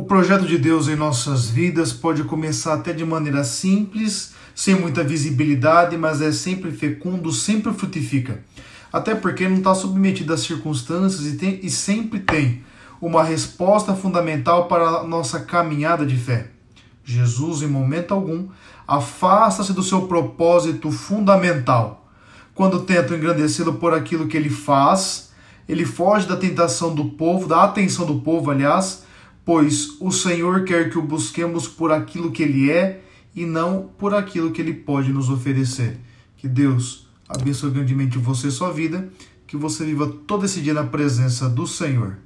O projeto de Deus em nossas vidas pode começar até de maneira simples, sem muita visibilidade, mas é sempre fecundo, sempre frutifica. Até porque não está submetido às circunstâncias e, tem, e sempre tem uma resposta fundamental para a nossa caminhada de fé. Jesus, em momento algum, afasta-se do seu propósito fundamental. Quando tenta engrandecê-lo por aquilo que ele faz, ele foge da tentação do povo, da atenção do povo, aliás, pois o Senhor quer que o busquemos por aquilo que ele é e não por aquilo que ele pode nos oferecer. Que Deus abençoe grandemente você e sua vida, que você viva todo esse dia na presença do Senhor.